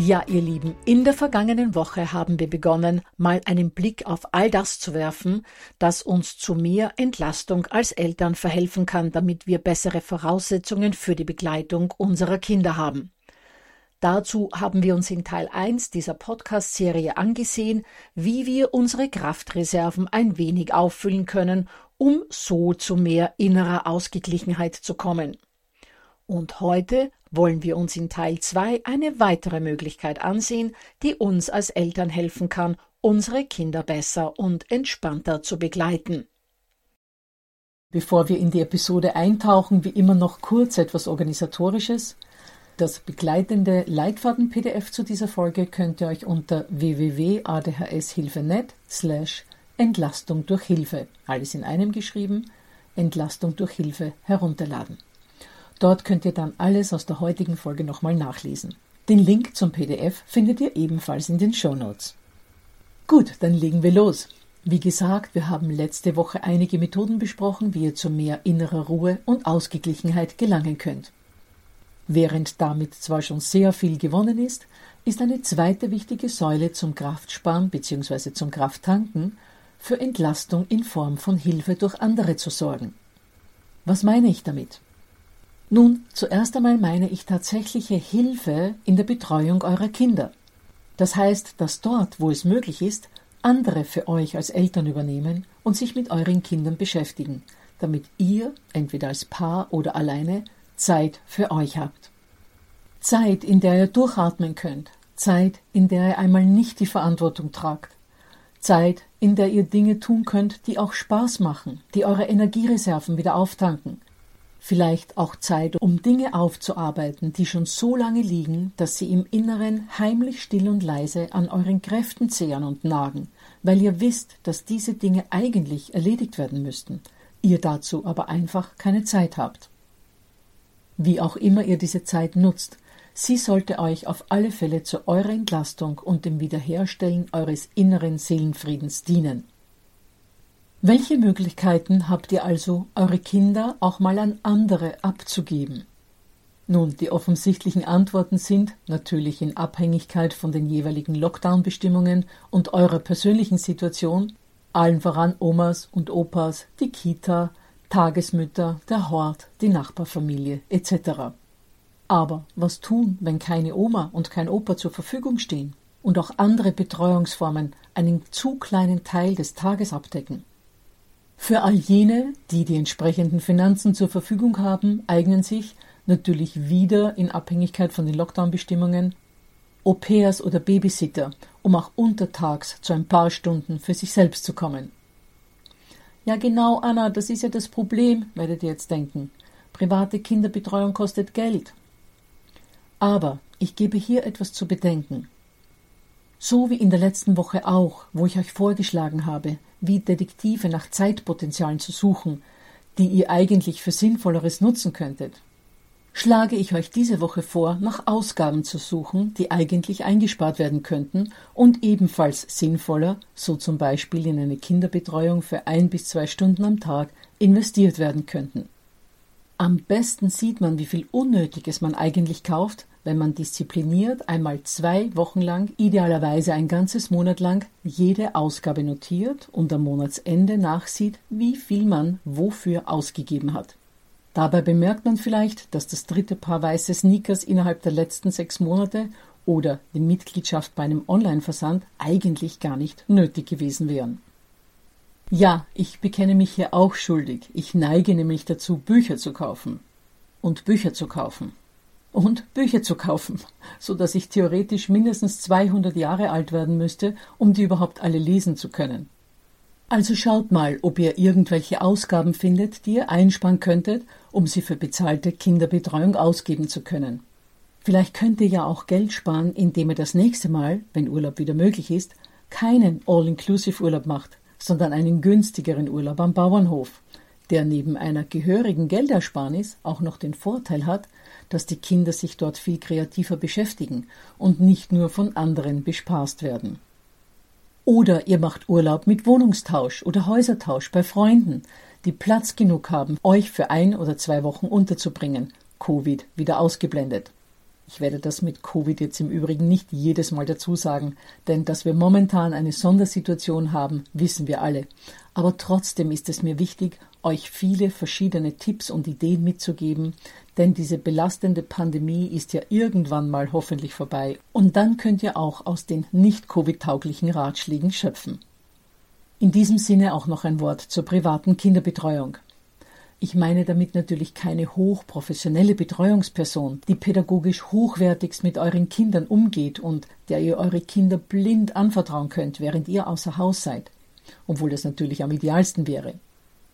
Ja, ihr Lieben, in der vergangenen Woche haben wir begonnen, mal einen Blick auf all das zu werfen, das uns zu mehr Entlastung als Eltern verhelfen kann, damit wir bessere Voraussetzungen für die Begleitung unserer Kinder haben. Dazu haben wir uns in Teil 1 dieser Podcast-Serie angesehen, wie wir unsere Kraftreserven ein wenig auffüllen können, um so zu mehr innerer Ausgeglichenheit zu kommen. Und heute wollen wir uns in Teil 2 eine weitere Möglichkeit ansehen, die uns als Eltern helfen kann, unsere Kinder besser und entspannter zu begleiten. Bevor wir in die Episode eintauchen, wie immer noch kurz etwas Organisatorisches. Das begleitende Leitfaden-PDF zu dieser Folge könnt ihr euch unter www.adhshilfe.net slash Entlastung durch Hilfe, alles in einem geschrieben, Entlastung durch Hilfe herunterladen. Dort könnt ihr dann alles aus der heutigen Folge nochmal nachlesen. Den Link zum PDF findet ihr ebenfalls in den Show Notes. Gut, dann legen wir los. Wie gesagt, wir haben letzte Woche einige Methoden besprochen, wie ihr zu mehr innerer Ruhe und Ausgeglichenheit gelangen könnt. Während damit zwar schon sehr viel gewonnen ist, ist eine zweite wichtige Säule zum Kraftsparen bzw. zum Krafttanken für Entlastung in Form von Hilfe durch andere zu sorgen. Was meine ich damit? Nun, zuerst einmal meine ich tatsächliche Hilfe in der Betreuung eurer Kinder. Das heißt, dass dort, wo es möglich ist, andere für euch als Eltern übernehmen und sich mit euren Kindern beschäftigen, damit ihr, entweder als Paar oder alleine, Zeit für euch habt. Zeit, in der ihr durchatmen könnt, Zeit, in der ihr einmal nicht die Verantwortung tragt, Zeit, in der ihr Dinge tun könnt, die auch Spaß machen, die eure Energiereserven wieder auftanken, vielleicht auch Zeit, um Dinge aufzuarbeiten, die schon so lange liegen, dass sie im Inneren heimlich still und leise an euren Kräften zehren und nagen, weil ihr wisst, dass diese Dinge eigentlich erledigt werden müssten, ihr dazu aber einfach keine Zeit habt. Wie auch immer ihr diese Zeit nutzt, sie sollte euch auf alle Fälle zu eurer Entlastung und dem Wiederherstellen eures inneren Seelenfriedens dienen. Welche Möglichkeiten habt ihr also, eure Kinder auch mal an andere abzugeben? Nun, die offensichtlichen Antworten sind natürlich in Abhängigkeit von den jeweiligen Lockdown-Bestimmungen und eurer persönlichen Situation, allen voran Omas und Opas, die Kita, Tagesmütter, der Hort, die Nachbarfamilie etc. Aber was tun, wenn keine Oma und kein Opa zur Verfügung stehen und auch andere Betreuungsformen einen zu kleinen Teil des Tages abdecken? Für all jene, die die entsprechenden Finanzen zur Verfügung haben, eignen sich natürlich wieder in Abhängigkeit von den Lockdown-Bestimmungen Au-pairs oder Babysitter, um auch untertags zu ein paar Stunden für sich selbst zu kommen. Ja genau, Anna, das ist ja das Problem, werdet ihr jetzt denken. Private Kinderbetreuung kostet Geld. Aber ich gebe hier etwas zu bedenken. So wie in der letzten Woche auch, wo ich euch vorgeschlagen habe, wie Detektive nach Zeitpotenzialen zu suchen, die ihr eigentlich für Sinnvolleres nutzen könntet, schlage ich euch diese Woche vor, nach Ausgaben zu suchen, die eigentlich eingespart werden könnten und ebenfalls sinnvoller, so zum Beispiel in eine Kinderbetreuung für ein bis zwei Stunden am Tag, investiert werden könnten. Am besten sieht man, wie viel Unnötiges man eigentlich kauft, wenn man diszipliniert einmal zwei Wochen lang, idealerweise ein ganzes Monat lang, jede Ausgabe notiert und am Monatsende nachsieht, wie viel man wofür ausgegeben hat. Dabei bemerkt man vielleicht, dass das dritte Paar weiße Sneakers innerhalb der letzten sechs Monate oder die Mitgliedschaft bei einem Online-Versand eigentlich gar nicht nötig gewesen wären. Ja, ich bekenne mich hier auch schuldig. Ich neige nämlich dazu, Bücher zu kaufen. Und Bücher zu kaufen und Bücher zu kaufen, so dass ich theoretisch mindestens 200 Jahre alt werden müsste, um die überhaupt alle lesen zu können. Also schaut mal, ob ihr irgendwelche Ausgaben findet, die ihr einsparen könntet, um sie für bezahlte Kinderbetreuung ausgeben zu können. Vielleicht könnt ihr ja auch Geld sparen, indem ihr das nächste Mal, wenn Urlaub wieder möglich ist, keinen All-Inclusive-Urlaub macht, sondern einen günstigeren Urlaub am Bauernhof, der neben einer gehörigen Geldersparnis auch noch den Vorteil hat, dass die Kinder sich dort viel kreativer beschäftigen und nicht nur von anderen bespaßt werden. Oder ihr macht Urlaub mit Wohnungstausch oder Häusertausch bei Freunden, die Platz genug haben, euch für ein oder zwei Wochen unterzubringen, Covid wieder ausgeblendet. Ich werde das mit Covid jetzt im Übrigen nicht jedes Mal dazu sagen, denn dass wir momentan eine Sondersituation haben, wissen wir alle. Aber trotzdem ist es mir wichtig, euch viele verschiedene Tipps und Ideen mitzugeben, denn diese belastende Pandemie ist ja irgendwann mal hoffentlich vorbei und dann könnt ihr auch aus den nicht Covid-tauglichen Ratschlägen schöpfen. In diesem Sinne auch noch ein Wort zur privaten Kinderbetreuung. Ich meine damit natürlich keine hochprofessionelle Betreuungsperson, die pädagogisch hochwertigst mit euren Kindern umgeht und der ihr eure Kinder blind anvertrauen könnt, während ihr außer Haus seid, obwohl das natürlich am idealsten wäre.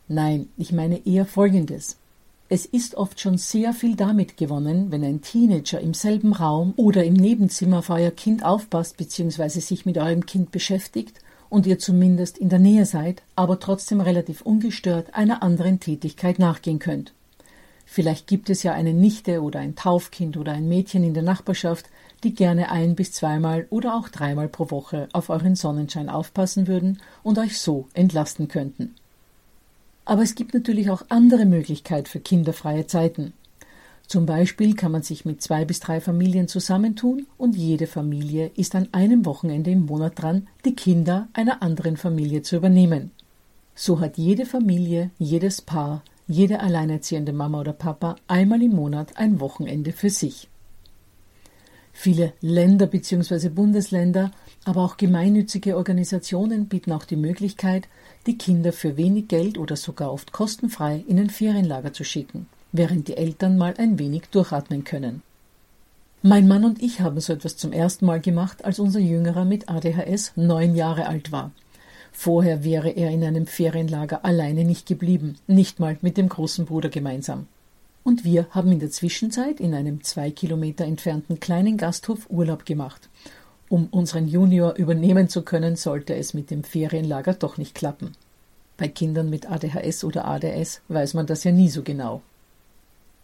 Nein, ich meine eher Folgendes. Es ist oft schon sehr viel damit gewonnen, wenn ein Teenager im selben Raum oder im Nebenzimmer auf euer Kind aufpasst bzw. sich mit eurem Kind beschäftigt und ihr zumindest in der Nähe seid, aber trotzdem relativ ungestört einer anderen Tätigkeit nachgehen könnt. Vielleicht gibt es ja eine Nichte oder ein Taufkind oder ein Mädchen in der Nachbarschaft, die gerne ein bis zweimal oder auch dreimal pro Woche auf euren Sonnenschein aufpassen würden und euch so entlasten könnten. Aber es gibt natürlich auch andere Möglichkeiten für kinderfreie Zeiten. Zum Beispiel kann man sich mit zwei bis drei Familien zusammentun und jede Familie ist an einem Wochenende im Monat dran, die Kinder einer anderen Familie zu übernehmen. So hat jede Familie, jedes Paar, jede alleinerziehende Mama oder Papa einmal im Monat ein Wochenende für sich. Viele Länder bzw. Bundesländer, aber auch gemeinnützige Organisationen bieten auch die Möglichkeit, die Kinder für wenig Geld oder sogar oft kostenfrei in ein Ferienlager zu schicken während die Eltern mal ein wenig durchatmen können. Mein Mann und ich haben so etwas zum ersten Mal gemacht, als unser Jüngerer mit ADHS neun Jahre alt war. Vorher wäre er in einem Ferienlager alleine nicht geblieben, nicht mal mit dem großen Bruder gemeinsam. Und wir haben in der Zwischenzeit in einem zwei Kilometer entfernten kleinen Gasthof Urlaub gemacht. Um unseren Junior übernehmen zu können, sollte es mit dem Ferienlager doch nicht klappen. Bei Kindern mit ADHS oder ADS weiß man das ja nie so genau.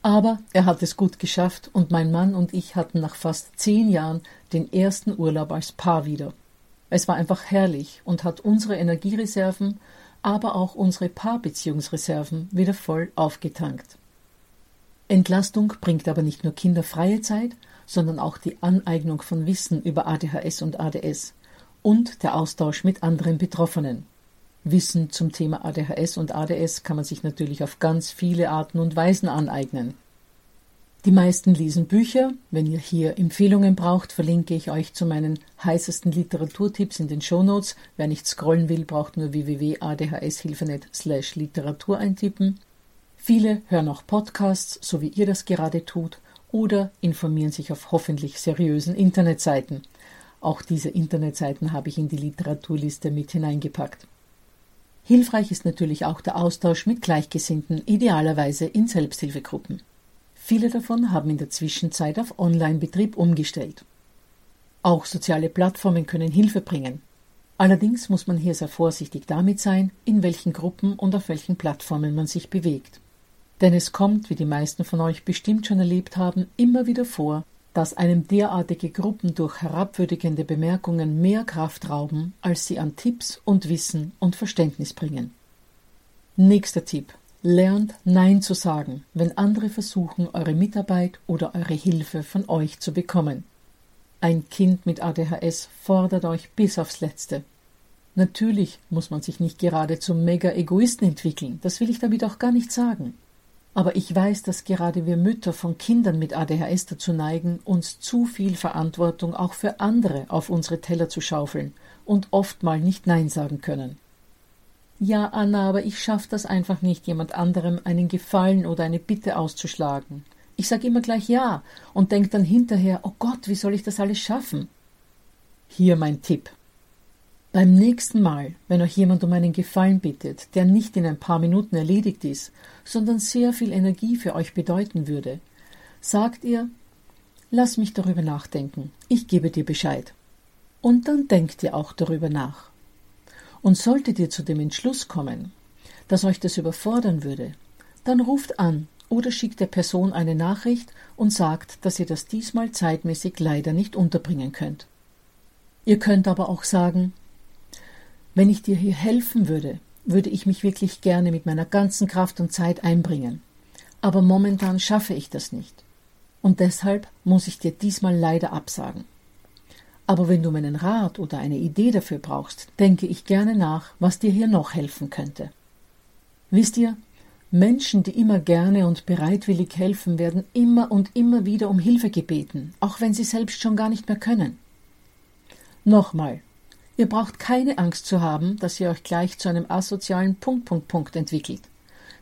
Aber er hat es gut geschafft und mein Mann und ich hatten nach fast zehn Jahren den ersten Urlaub als Paar wieder. Es war einfach herrlich und hat unsere Energiereserven, aber auch unsere Paarbeziehungsreserven wieder voll aufgetankt. Entlastung bringt aber nicht nur kinderfreie Zeit, sondern auch die Aneignung von Wissen über ADHS und ADS und der Austausch mit anderen Betroffenen. Wissen zum Thema ADHS und ADS kann man sich natürlich auf ganz viele Arten und Weisen aneignen. Die meisten lesen Bücher. Wenn ihr hier Empfehlungen braucht, verlinke ich euch zu meinen heißesten Literaturtipps in den Shownotes. Wer nicht scrollen will, braucht nur www.adhshilfenet slash Literatur eintippen. Viele hören auch Podcasts, so wie ihr das gerade tut, oder informieren sich auf hoffentlich seriösen Internetseiten. Auch diese Internetseiten habe ich in die Literaturliste mit hineingepackt. Hilfreich ist natürlich auch der Austausch mit Gleichgesinnten, idealerweise in Selbsthilfegruppen. Viele davon haben in der Zwischenzeit auf Online-Betrieb umgestellt. Auch soziale Plattformen können Hilfe bringen. Allerdings muss man hier sehr vorsichtig damit sein, in welchen Gruppen und auf welchen Plattformen man sich bewegt. Denn es kommt, wie die meisten von euch bestimmt schon erlebt haben, immer wieder vor, dass einem derartige Gruppen durch herabwürdigende Bemerkungen mehr Kraft rauben, als sie an Tipps und Wissen und Verständnis bringen. Nächster Tipp. Lernt Nein zu sagen, wenn andere versuchen, eure Mitarbeit oder eure Hilfe von euch zu bekommen. Ein Kind mit ADHS fordert euch bis aufs Letzte. Natürlich muss man sich nicht gerade zum Mega-Egoisten entwickeln, das will ich damit auch gar nicht sagen. Aber ich weiß, dass gerade wir Mütter von Kindern mit ADHS dazu neigen, uns zu viel Verantwortung auch für andere auf unsere Teller zu schaufeln und oft mal nicht Nein sagen können. Ja, Anna, aber ich schaff das einfach nicht, jemand anderem einen Gefallen oder eine Bitte auszuschlagen. Ich sage immer gleich Ja und denke dann hinterher, oh Gott, wie soll ich das alles schaffen? Hier mein Tipp. Beim nächsten Mal, wenn euch jemand um einen Gefallen bittet, der nicht in ein paar Minuten erledigt ist, sondern sehr viel Energie für euch bedeuten würde, sagt ihr, lass mich darüber nachdenken, ich gebe dir Bescheid. Und dann denkt ihr auch darüber nach. Und solltet ihr zu dem Entschluss kommen, dass euch das überfordern würde, dann ruft an oder schickt der Person eine Nachricht und sagt, dass ihr das diesmal zeitmäßig leider nicht unterbringen könnt. Ihr könnt aber auch sagen, wenn ich dir hier helfen würde, würde ich mich wirklich gerne mit meiner ganzen Kraft und Zeit einbringen. Aber momentan schaffe ich das nicht. Und deshalb muss ich dir diesmal leider absagen. Aber wenn du meinen Rat oder eine Idee dafür brauchst, denke ich gerne nach, was dir hier noch helfen könnte. Wisst ihr, Menschen, die immer gerne und bereitwillig helfen, werden immer und immer wieder um Hilfe gebeten, auch wenn sie selbst schon gar nicht mehr können. Nochmal, ihr braucht keine Angst zu haben, dass ihr euch gleich zu einem asozialen Punkt, Punkt, Punkt entwickelt,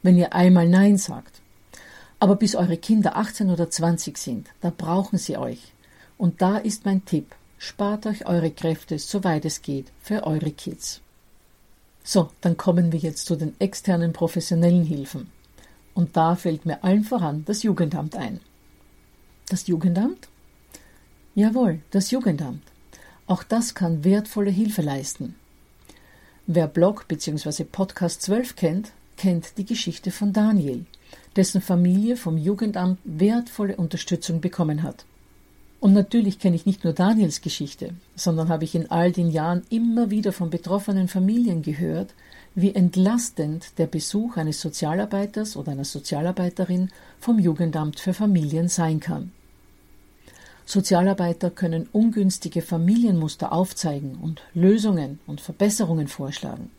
wenn ihr einmal Nein sagt. Aber bis eure Kinder 18 oder 20 sind, da brauchen sie euch. Und da ist mein Tipp, spart euch eure Kräfte, soweit es geht, für eure Kids. So, dann kommen wir jetzt zu den externen professionellen Hilfen. Und da fällt mir allen voran das Jugendamt ein. Das Jugendamt? Jawohl, das Jugendamt. Auch das kann wertvolle Hilfe leisten. Wer Blog bzw. Podcast 12 kennt, kennt die Geschichte von Daniel, dessen Familie vom Jugendamt wertvolle Unterstützung bekommen hat. Und natürlich kenne ich nicht nur Daniels Geschichte, sondern habe ich in all den Jahren immer wieder von betroffenen Familien gehört, wie entlastend der Besuch eines Sozialarbeiters oder einer Sozialarbeiterin vom Jugendamt für Familien sein kann. Sozialarbeiter können ungünstige Familienmuster aufzeigen und Lösungen und Verbesserungen vorschlagen.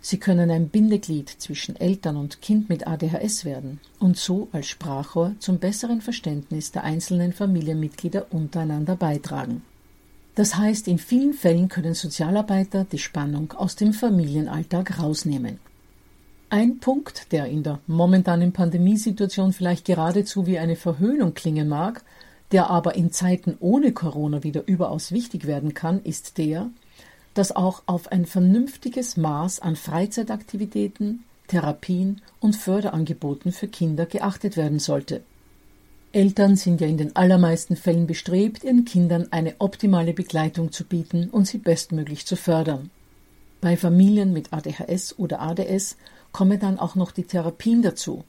Sie können ein Bindeglied zwischen Eltern und Kind mit ADHS werden und so als Sprachrohr zum besseren Verständnis der einzelnen Familienmitglieder untereinander beitragen. Das heißt, in vielen Fällen können Sozialarbeiter die Spannung aus dem Familienalltag rausnehmen. Ein Punkt, der in der momentanen Pandemiesituation vielleicht geradezu wie eine Verhöhnung klingen mag, der aber in Zeiten ohne Corona wieder überaus wichtig werden kann, ist der, dass auch auf ein vernünftiges Maß an Freizeitaktivitäten, Therapien und Förderangeboten für Kinder geachtet werden sollte. Eltern sind ja in den allermeisten Fällen bestrebt, ihren Kindern eine optimale Begleitung zu bieten und sie bestmöglich zu fördern. Bei Familien mit ADHS oder ADS kommen dann auch noch die Therapien dazu.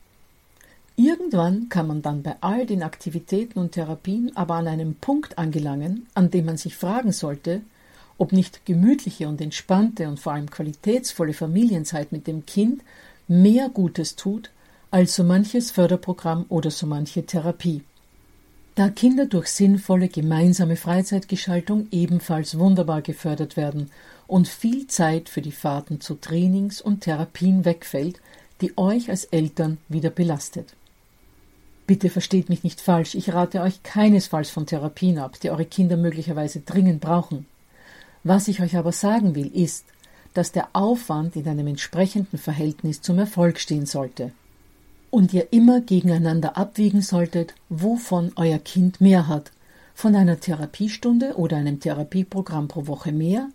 Irgendwann kann man dann bei all den Aktivitäten und Therapien aber an einem Punkt angelangen, an dem man sich fragen sollte, ob nicht gemütliche und entspannte und vor allem qualitätsvolle Familienzeit mit dem Kind mehr Gutes tut als so manches Förderprogramm oder so manche Therapie. Da Kinder durch sinnvolle gemeinsame Freizeitgestaltung ebenfalls wunderbar gefördert werden und viel Zeit für die Fahrten zu Trainings und Therapien wegfällt, die euch als Eltern wieder belastet. Bitte versteht mich nicht falsch, ich rate euch keinesfalls von Therapien ab, die eure Kinder möglicherweise dringend brauchen. Was ich euch aber sagen will, ist, dass der Aufwand in einem entsprechenden Verhältnis zum Erfolg stehen sollte. Und ihr immer gegeneinander abwiegen solltet, wovon euer Kind mehr hat, von einer Therapiestunde oder einem Therapieprogramm pro Woche mehr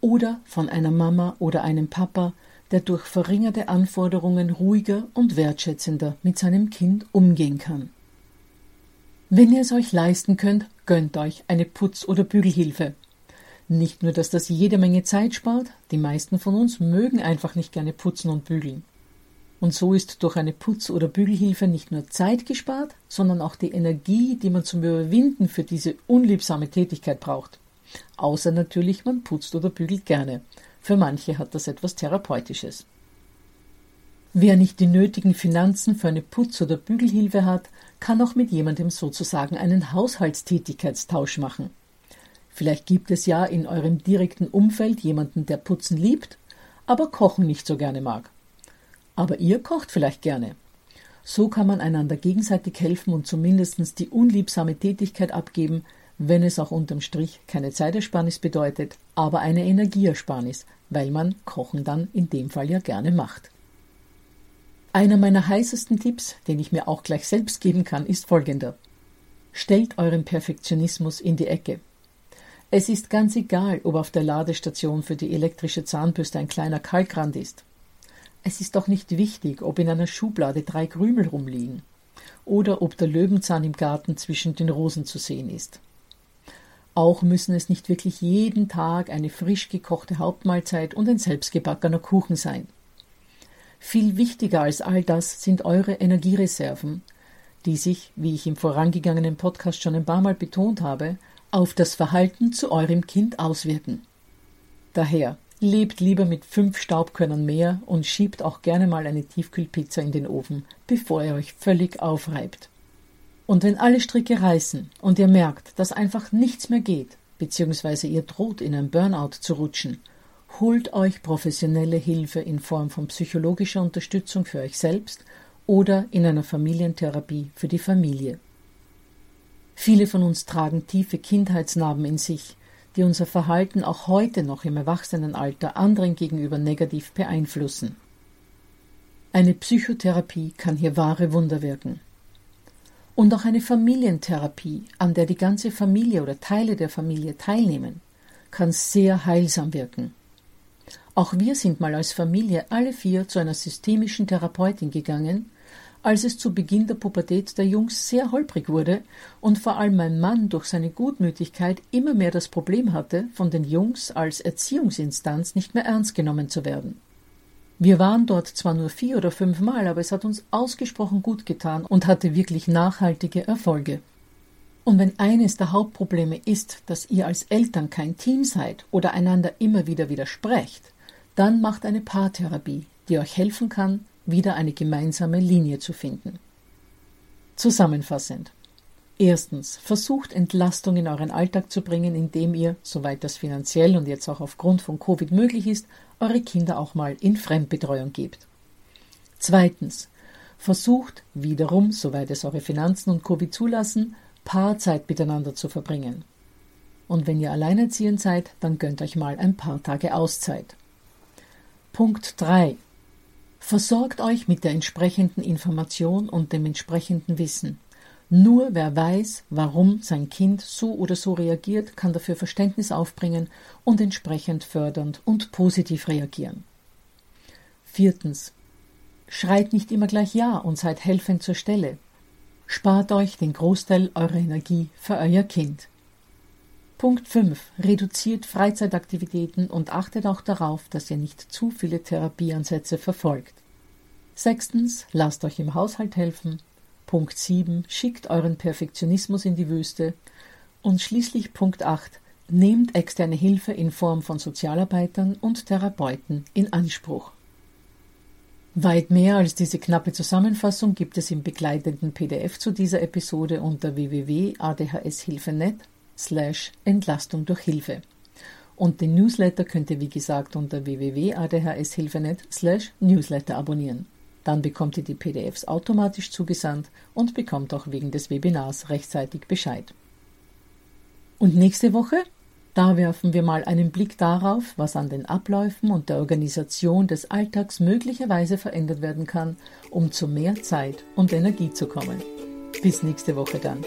oder von einer Mama oder einem Papa, der durch verringerte Anforderungen ruhiger und wertschätzender mit seinem Kind umgehen kann. Wenn ihr es euch leisten könnt, gönnt euch eine Putz- oder Bügelhilfe. Nicht nur, dass das jede Menge Zeit spart, die meisten von uns mögen einfach nicht gerne putzen und bügeln. Und so ist durch eine Putz- oder Bügelhilfe nicht nur Zeit gespart, sondern auch die Energie, die man zum Überwinden für diese unliebsame Tätigkeit braucht. Außer natürlich, man putzt oder bügelt gerne. Für manche hat das etwas Therapeutisches. Wer nicht die nötigen Finanzen für eine Putz- oder Bügelhilfe hat, kann auch mit jemandem sozusagen einen Haushaltstätigkeitstausch machen. Vielleicht gibt es ja in eurem direkten Umfeld jemanden, der Putzen liebt, aber Kochen nicht so gerne mag. Aber ihr kocht vielleicht gerne. So kann man einander gegenseitig helfen und zumindest die unliebsame Tätigkeit abgeben, wenn es auch unterm Strich keine Zeitersparnis bedeutet, aber eine Energieersparnis, weil man Kochen dann in dem Fall ja gerne macht. Einer meiner heißesten Tipps, den ich mir auch gleich selbst geben kann, ist folgender. Stellt euren Perfektionismus in die Ecke. Es ist ganz egal, ob auf der Ladestation für die elektrische Zahnbürste ein kleiner Kalkrand ist. Es ist doch nicht wichtig, ob in einer Schublade drei Krümel rumliegen oder ob der Löwenzahn im Garten zwischen den Rosen zu sehen ist. Auch müssen es nicht wirklich jeden Tag eine frisch gekochte Hauptmahlzeit und ein selbstgebackener Kuchen sein. Viel wichtiger als all das sind eure Energiereserven, die sich, wie ich im vorangegangenen Podcast schon ein paar Mal betont habe, auf das Verhalten zu eurem Kind auswirken. Daher Lebt lieber mit fünf Staubkörnern mehr und schiebt auch gerne mal eine Tiefkühlpizza in den Ofen, bevor ihr euch völlig aufreibt. Und wenn alle Stricke reißen und ihr merkt, dass einfach nichts mehr geht, beziehungsweise ihr droht in ein Burnout zu rutschen, holt euch professionelle Hilfe in Form von psychologischer Unterstützung für euch selbst oder in einer Familientherapie für die Familie. Viele von uns tragen tiefe Kindheitsnarben in sich, die unser Verhalten auch heute noch im Erwachsenenalter anderen gegenüber negativ beeinflussen. Eine Psychotherapie kann hier wahre Wunder wirken. Und auch eine Familientherapie, an der die ganze Familie oder Teile der Familie teilnehmen, kann sehr heilsam wirken. Auch wir sind mal als Familie alle vier zu einer systemischen Therapeutin gegangen, als es zu Beginn der Pubertät der Jungs sehr holprig wurde und vor allem mein Mann durch seine Gutmütigkeit immer mehr das Problem hatte, von den Jungs als Erziehungsinstanz nicht mehr ernst genommen zu werden. Wir waren dort zwar nur vier oder fünf Mal, aber es hat uns ausgesprochen gut getan und hatte wirklich nachhaltige Erfolge. Und wenn eines der Hauptprobleme ist, dass ihr als Eltern kein Team seid oder einander immer wieder widersprecht, dann macht eine Paartherapie, die euch helfen kann, wieder eine gemeinsame Linie zu finden. Zusammenfassend. Erstens, versucht Entlastung in euren Alltag zu bringen, indem ihr, soweit das finanziell und jetzt auch aufgrund von Covid möglich ist, eure Kinder auch mal in Fremdbetreuung gebt. Zweitens, versucht wiederum, soweit es eure Finanzen und Covid zulassen, Paarzeit miteinander zu verbringen. Und wenn ihr alleinerziehend seid, dann gönnt euch mal ein paar Tage Auszeit. Punkt 3. Versorgt euch mit der entsprechenden Information und dem entsprechenden Wissen. Nur wer weiß, warum sein Kind so oder so reagiert, kann dafür Verständnis aufbringen und entsprechend fördernd und positiv reagieren. Viertens. Schreit nicht immer gleich Ja und seid helfend zur Stelle. Spart euch den Großteil eurer Energie für euer Kind. Punkt 5. Reduziert Freizeitaktivitäten und achtet auch darauf, dass ihr nicht zu viele Therapieansätze verfolgt. Sechstens. Lasst euch im Haushalt helfen. Punkt 7. Schickt euren Perfektionismus in die Wüste. Und schließlich Punkt 8. Nehmt externe Hilfe in Form von Sozialarbeitern und Therapeuten in Anspruch. Weit mehr als diese knappe Zusammenfassung gibt es im begleitenden PDF zu dieser Episode unter www.adhshilfe.net slash Entlastung durch Hilfe. Und den Newsletter könnt ihr wie gesagt unter www.adhshilfe.net slash Newsletter abonnieren. Dann bekommt ihr die PDFs automatisch zugesandt und bekommt auch wegen des Webinars rechtzeitig Bescheid. Und nächste Woche? Da werfen wir mal einen Blick darauf, was an den Abläufen und der Organisation des Alltags möglicherweise verändert werden kann, um zu mehr Zeit und Energie zu kommen. Bis nächste Woche dann.